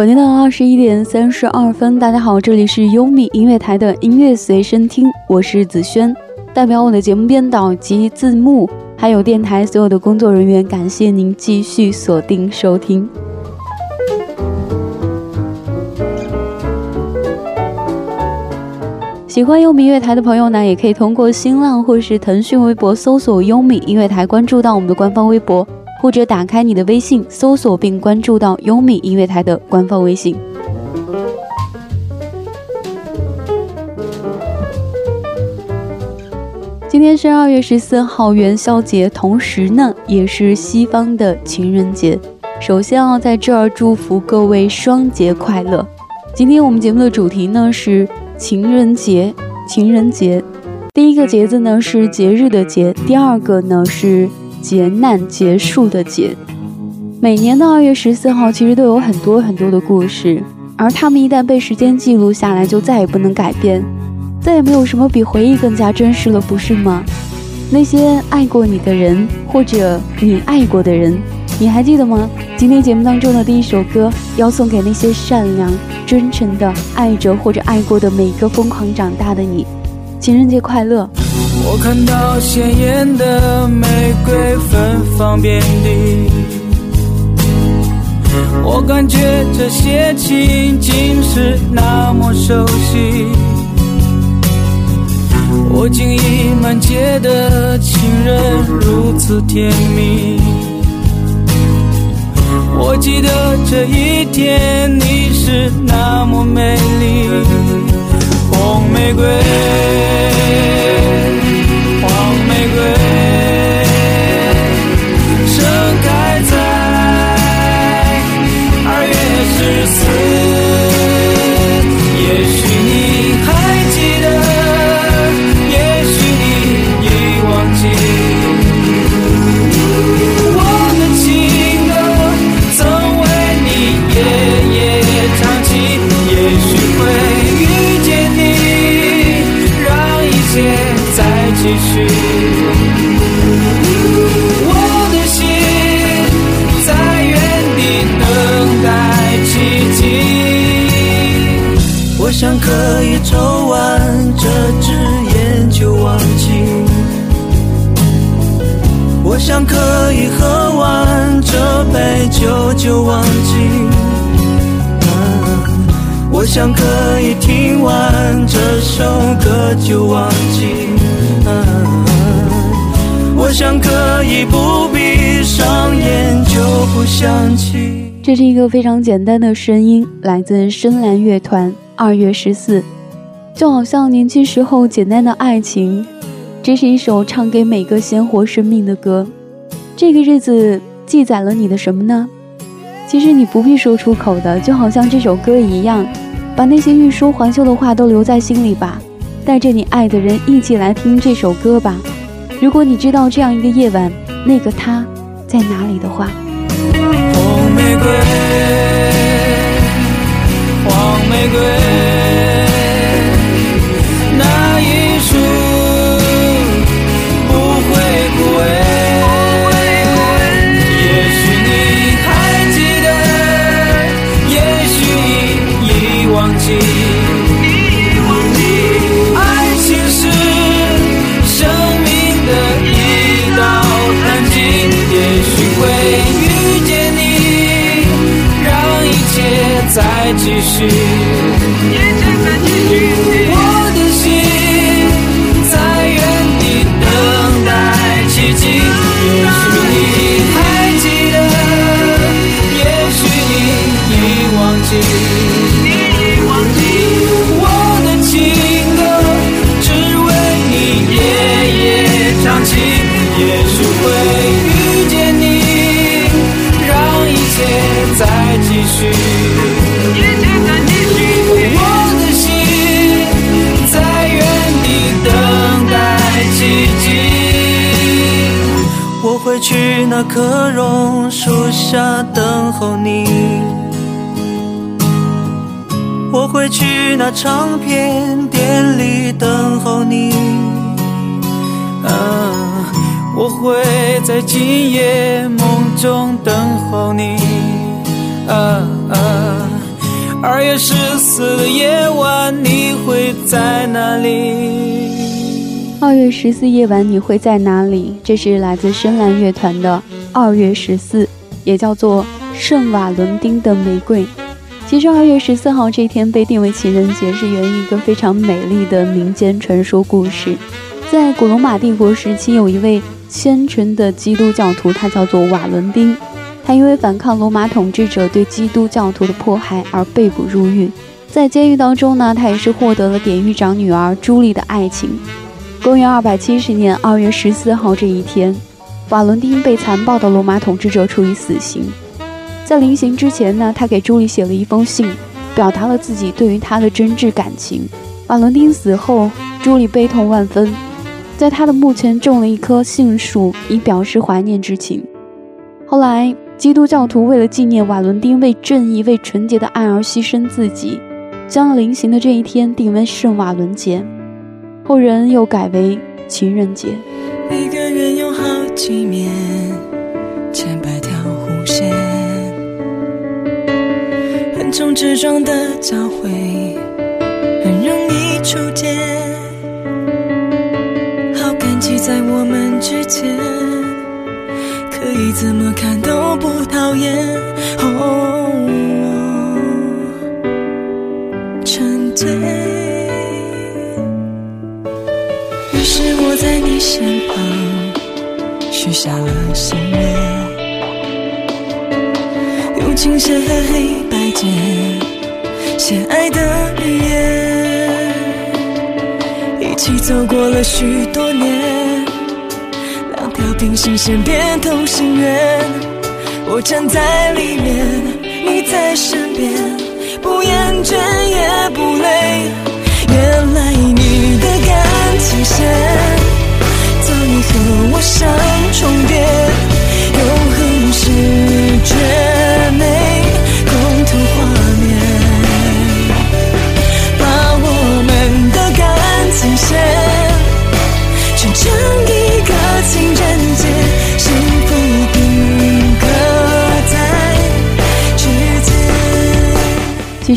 本天的二十一点三十二分，大家好，这里是优米音乐台的音乐随身听，我是子轩，代表我的节目编导及字幕，还有电台所有的工作人员，感谢您继续锁定收听。喜欢优米音乐台的朋友呢，也可以通过新浪或是腾讯微博搜索“优米音乐台”，关注到我们的官方微博。或者打开你的微信，搜索并关注到优米音乐台的官方微信。今天是二月十四号元宵节，同时呢也是西方的情人节。首先要在这儿祝福各位双节快乐。今天我们节目的主题呢是情人节，情人节。第一个节字呢是节日的节，第二个呢是。劫难结束的劫，每年的二月十四号其实都有很多很多的故事，而他们一旦被时间记录下来，就再也不能改变，再也没有什么比回忆更加真实了，不是吗？那些爱过你的人，或者你爱过的人，你还记得吗？今天节目当中的第一首歌，要送给那些善良、真诚的爱着或者爱过的每一个疯狂长大的你，情人节快乐！我看到鲜艳的玫瑰芬芳遍地，我感觉这些情景是那么熟悉。我惊疑满街的情人如此甜蜜，我记得这一天你是那么美丽，红玫瑰。玫瑰盛开在二月十四也许你还记得也许你已忘记我的情歌曾为你夜夜唱起也许会遇见你让一切再继续。我想可以抽完这支烟就忘记，我想可以喝完这杯酒就忘记，我想可以听完这首歌就忘记，我想可以不闭上眼就不想起。这是一个非常简单的声音，来自深蓝乐团。二月十四，就好像年轻时候简单的爱情。这是一首唱给每个鲜活生命的歌。这个日子记载了你的什么呢？其实你不必说出口的，就好像这首歌一样。把那些欲说还休的话都留在心里吧，带着你爱的人一起来听这首歌吧。如果你知道这样一个夜晚，那个他在哪里的话。红就会遇见你，让一切再继续。我的心在原地等待奇迹。我会去那棵榕树下等候你。我会去那唱片店里等候你。会在今夜梦中等候你。啊啊，二月十四的夜晚，你会在哪里？二月十四夜晚，你会在哪里？这是来自深蓝乐团的《二月十四》，也叫做圣瓦伦丁的玫瑰。其实，二月十四号这一天被定为情人节，是源于一个非常美丽的民间传说故事。在古罗马帝国时期，有一位虔诚的基督教徒，他叫做瓦伦丁。他因为反抗罗马统治者对基督教徒的迫害而被捕入狱。在监狱当中呢，他也是获得了典狱长女儿朱莉的爱情。公元二百七十年二月十四号这一天，瓦伦丁被残暴的罗马统治者处以死刑。在临刑之前呢，他给朱莉写了一封信，表达了自己对于她的真挚感情。瓦伦丁死后，朱莉悲痛万分。在他的墓前种了一棵杏树，以表示怀念之情。后来，基督教徒为了纪念瓦伦丁为正义、为纯洁的爱而牺牲自己，将临行的这一天定为圣瓦伦节，后人又改为情人节。一个人有好几面，千百条弧线，横冲直撞的交汇，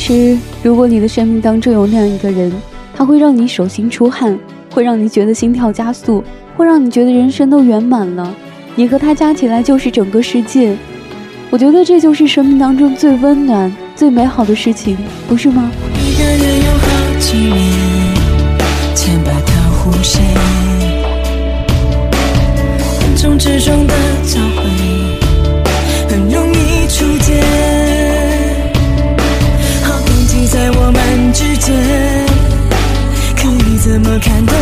实，如果你的生命当中有那样一个人，他会让你手心出汗，会让你觉得心跳加速，会让你觉得人生都圆满了。你和他加起来就是整个世界。我觉得这就是生命当中最温暖、最美好的事情，不是吗？一个人有好几面，千百条弧线，横冲直撞的交汇，看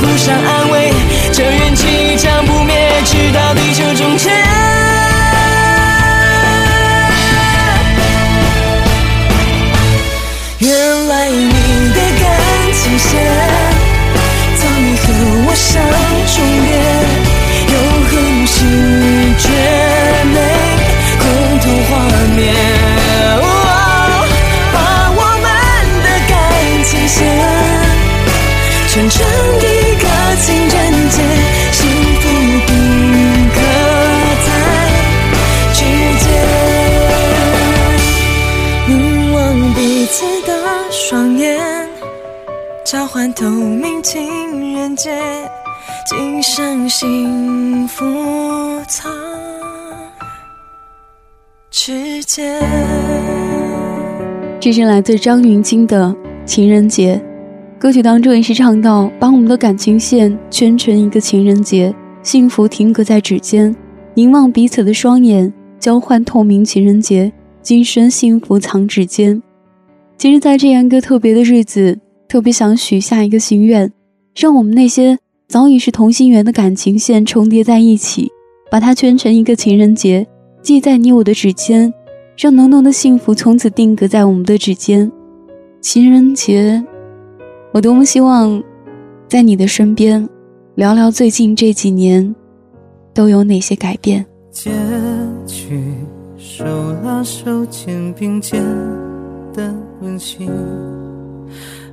互相爱。指这是来自张芸京的情人节。歌曲当中也是唱到：“把我们的感情线圈成一个情人节，幸福停格在指尖，凝望彼此的双眼，交换透明情人节，今生幸福藏指尖。”其实，在这样一个特别的日子，特别想许下一个心愿，让我们那些早已是同心圆的感情线重叠在一起，把它圈成一个情人节，系在你我的指尖，让浓浓的幸福从此定格在我们的指尖。情人节。我多么希望，在你的身边，聊聊最近这几年都有哪些改变。结局手拉手肩并肩的温馨，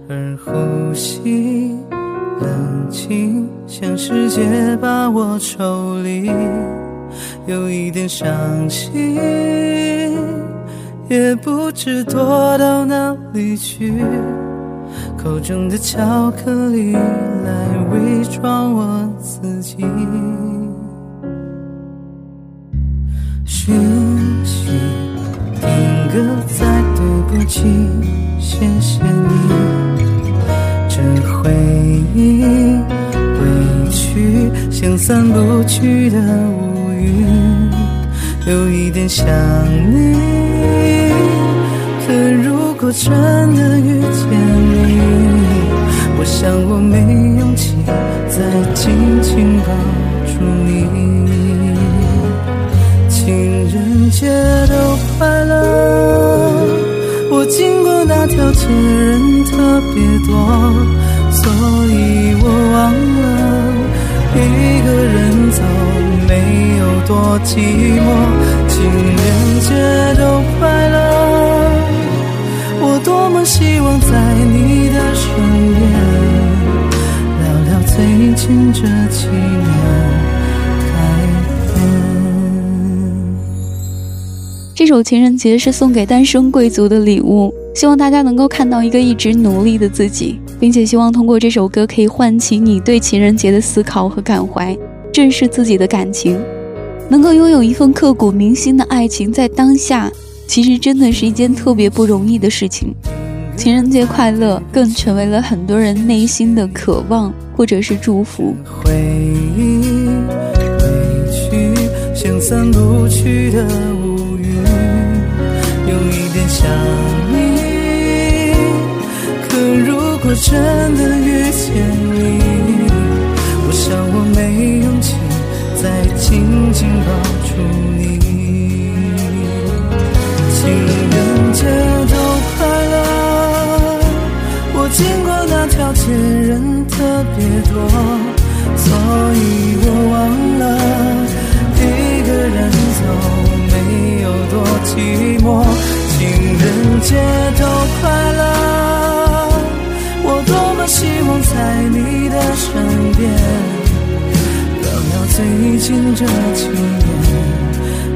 而呼吸冷静，像世界把我抽离，有一点伤心，也不知躲到哪里去。口中的巧克力来伪装我自己，讯息定格在对不起，谢谢你，这回忆委屈像散不去的雾雨，有一点想你，可如果真的遇见你。我想我没勇气再紧紧抱住你，情人节都快乐。我经过那条街人特别多，所以我忘了一个人没有多寂寞。情人节都快乐，我多么希望在你的身边。聊聊最近这几年。这首情人节是送给单身贵族的礼物，希望大家能够看到一个一直努力的自己，并且希望通过这首歌可以唤起你对情人节的思考和感怀，正视自己的感情，能够拥有一份刻骨铭心的爱情，在当下其实真的是一件特别不容易的事情。情人节快乐，更成为了很多人内心的渴望。或者是祝福。回忆委屈，像散不去的乌云，有一点想你。可如果真的遇见你，没勇气再紧紧抱住你。情人节都快乐，我经过那条街人。特别多，所以我忘了一个人走没有多寂寞。情人节都快乐，我多么希望在你的身边，最近这几年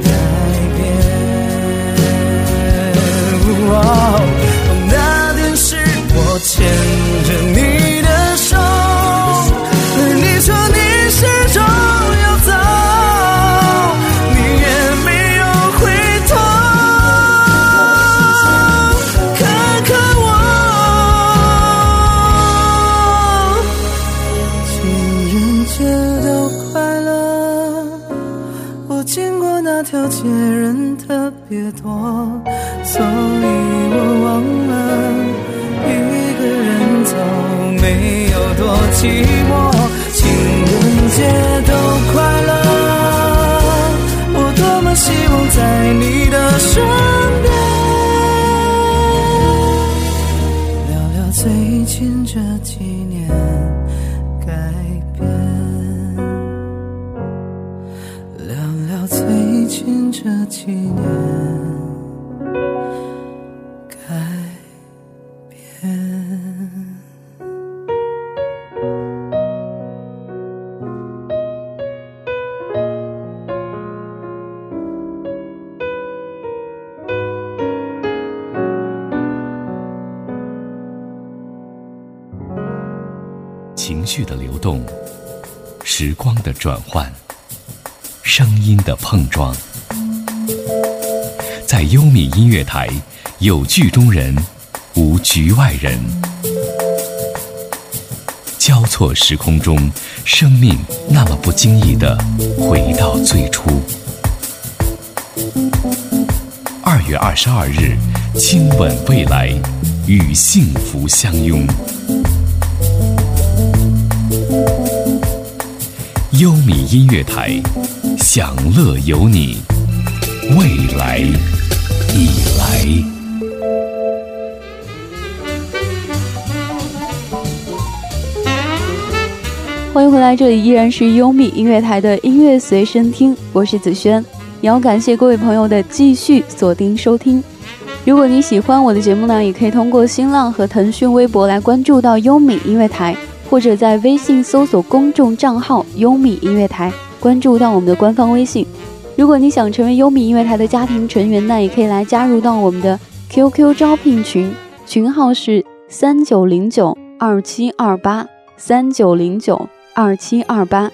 改变。绪的流动，时光的转换，声音的碰撞，在优米音乐台，有剧中人，无局外人。交错时空中，生命那么不经意的回到最初。二月二十二日，亲吻未来，与幸福相拥。优米音乐台，享乐有你，未来已来。欢迎回来，这里依然是优米音乐台的音乐随身听，我是子轩。也要感谢各位朋友的继续锁定收听。如果你喜欢我的节目呢，也可以通过新浪和腾讯微博来关注到优米音乐台，或者在微信搜索公众账号优米音乐台，关注到我们的官方微信。如果你想成为优米音乐台的家庭成员那，也可以来加入到我们的 QQ 招聘群，群号是三九零九二七二八三九零九。二七二八，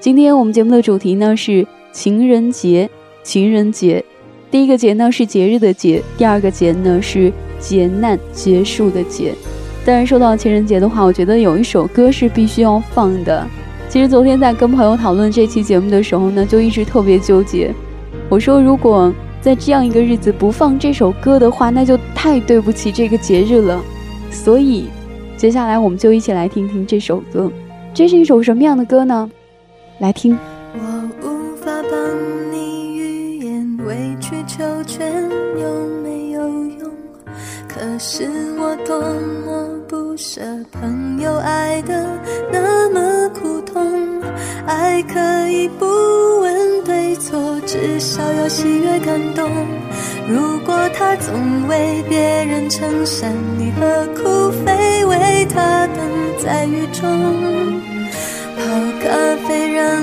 今天我们节目的主题呢是情人节。情人节，第一个节呢是节日的节，第二个节呢是劫难结束的劫。当然，说到情人节的话，我觉得有一首歌是必须要放的。其实昨天在跟朋友讨论这期节目的时候呢，就一直特别纠结。我说，如果在这样一个日子不放这首歌的话，那就太对不起这个节日了。所以，接下来我们就一起来听听这首歌。这是一首什么样的歌呢？来听。我无法帮你预言，委曲求全有没有用？可是我多么舍朋友爱的那么苦痛，爱可以不问对错，至少要喜悦感动。如果他总为别人撑伞，你何苦非为他等在雨中？泡咖啡让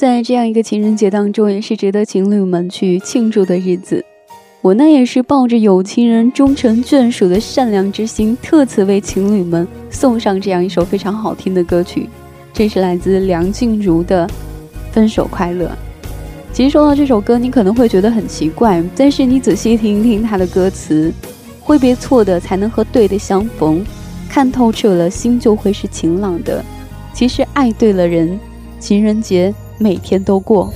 在这样一个情人节当中，也是值得情侣们去庆祝的日子。我呢也是抱着有情人终成眷属的善良之心，特此为情侣们送上这样一首非常好听的歌曲。这是来自梁静茹的。分手快乐。其实说到这首歌，你可能会觉得很奇怪，但是你仔细听一听它的歌词，挥别错的，才能和对的相逢；看透彻了，心就会是晴朗的。其实爱对了人，情人节每天都过。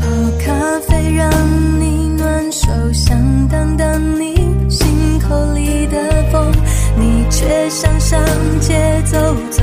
泡咖啡让你暖手，想挡挡你心口里的风，你却想上街走走，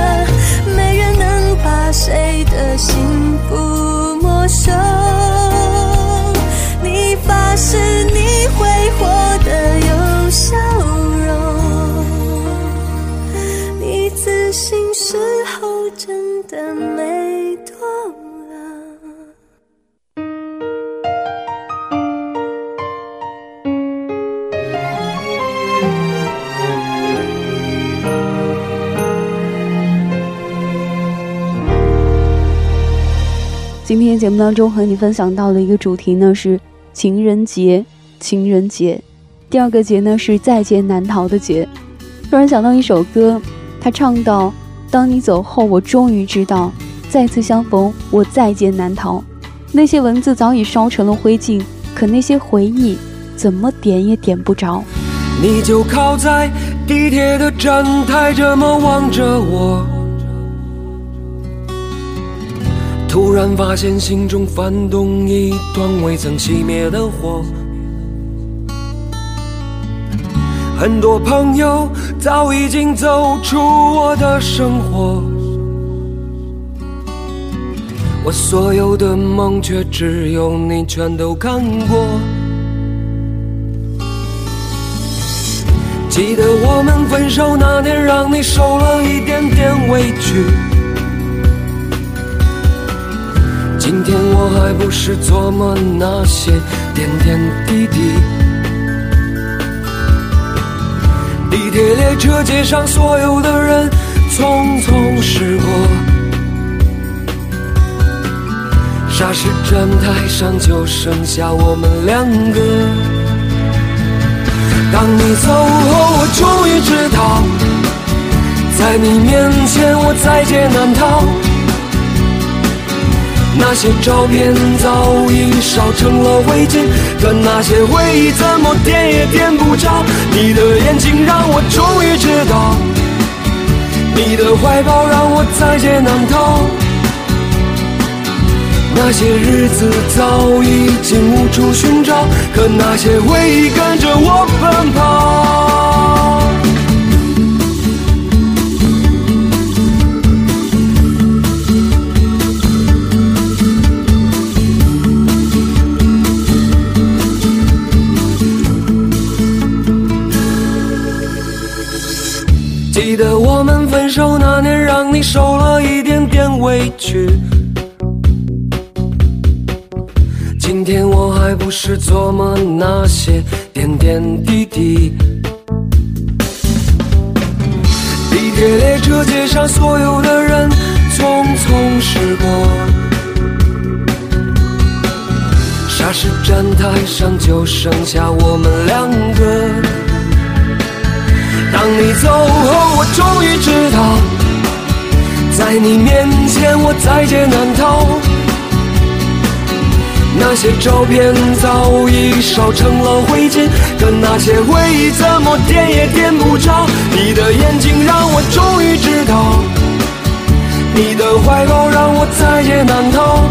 今天节目当中和你分享到的一个主题呢是情人节，情人节。第二个节呢是在劫难逃的劫。突然想到一首歌，他唱到：“当你走后，我终于知道，再次相逢，我在劫难逃。”那些文字早已烧成了灰烬，可那些回忆怎么点也点不着。你就靠在地铁的站台，这么望着我。突然发现心中翻动一团未曾熄灭的火。很多朋友早已经走出我的生活，我所有的梦却只有你全都看过。记得我们分手那天，让你受了一点点委屈。今天我还不是琢磨那些点点滴滴。地铁列车街上所有的人匆匆驶过，霎时站台上就剩下我们两个。当你走后，我终于知道，在你面前我在劫难逃。那些照片早已烧成了灰烬，可那些回忆怎么点也点不着。你的眼睛让我终于知道，你的怀抱让我在劫难逃。那些日子早已经无处寻找，可那些回忆跟着我奔跑。委屈。今天我还不是琢磨那些点点滴滴。地铁列车街上所有的人匆匆驶过，霎时站台上就剩下我们两个。当你走后，我终于知道，在你面前我在劫难逃。那些照片早已烧成了灰烬，可那些回忆怎么点也点不着。你的眼睛让我终于知道，你的怀抱让我在劫难逃。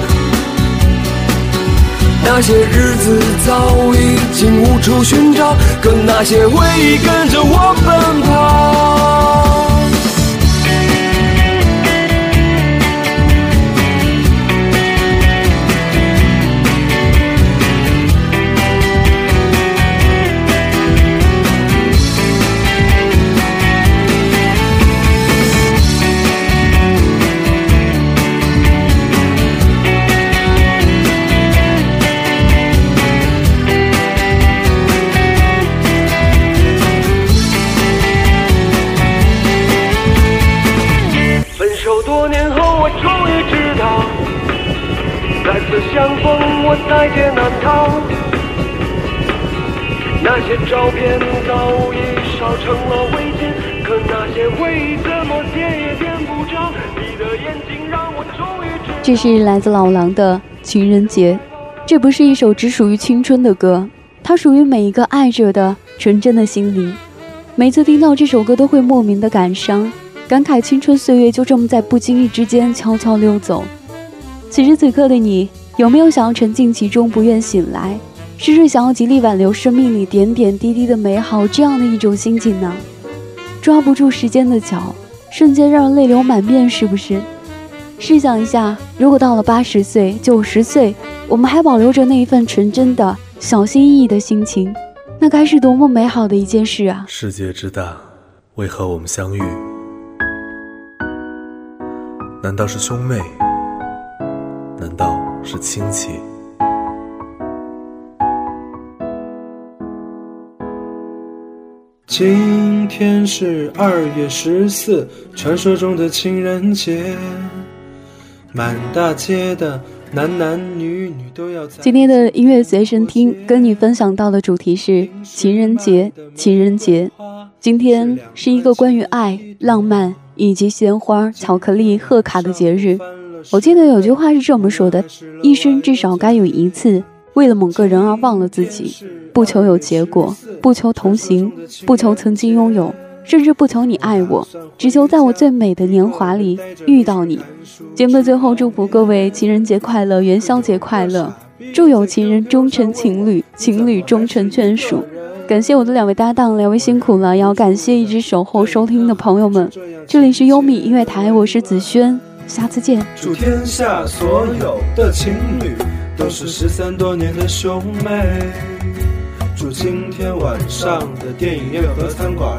那些日子早已经无处寻找，可那些回忆跟着我奔跑。这是来自老狼的《情人节》，这不是一首只属于青春的歌，它属于每一个爱着的纯真的心灵。每次听到这首歌，都会莫名的感伤，感慨青春岁月就这么在不经意之间悄悄溜走。此时此刻的你。有没有想要沉浸其中不愿醒来，试试想要极力挽留生命里点点滴滴的美好这样的一种心情呢？抓不住时间的脚，瞬间让人泪流满面，是不是？试想一下，如果到了八十岁、九十岁，我们还保留着那一份纯真的小心翼翼的心情，那该是多么美好的一件事啊！世界之大，为何我们相遇？难道是兄妹？难道？是亲戚。今天是二月十四，传说中的情人节。满大街的男男女女都要。今天的音乐随身听跟你分享到的主题是情人节，情人节。今天是一个关于爱、浪漫以及鲜花、巧克力、贺卡的节日。我记得有句话是这么说的：一生至少该有一次，为了某个人而忘了自己，不求有结果，不求同行，不求曾经拥有。甚至不求你爱我，只求在我最美的年华里遇到你。节目的最后，祝福各位情人节快乐，元宵节快乐，祝有情人终成情侣，情侣终成眷属。感谢我的两位搭档，两位辛苦了，也要感谢一直守候收听的朋友们。这里是优米音乐台，我是子轩，下次见。祝天下所有的情侣都是失散多年的兄妹。祝今天晚上的电影院和餐馆。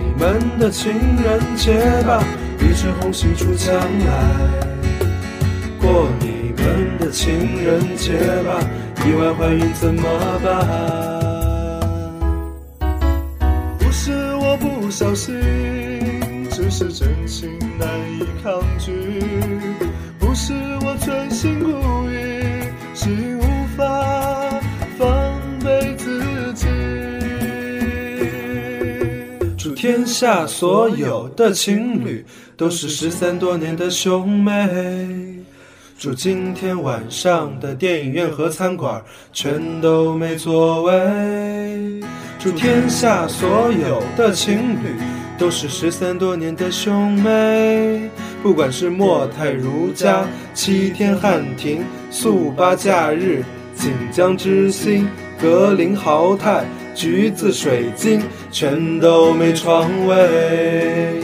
们的情人节吧，一枝红杏出墙来。过你们的情人节吧，意外怀孕怎么办？不是我不小心，只是真心难天下所有的情侣都是失散多年的兄妹。祝今天晚上的电影院和餐馆全都没座位。祝天下所有的情侣都是失散多年的兄妹。不管是莫泰如家、七天汉庭、速八假日、锦江之星、格林豪泰。橘子水晶全都没床位，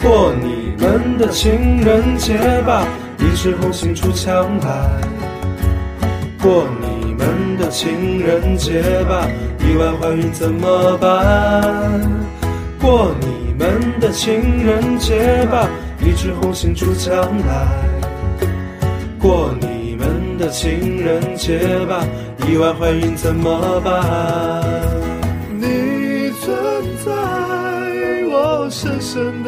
过你们的情人节吧，一枝红杏出墙来。过你们的情人节吧，意外怀孕怎么办？过你们的情人节吧，一枝红杏出墙来。过你们的情人节吧，意外怀孕怎么办？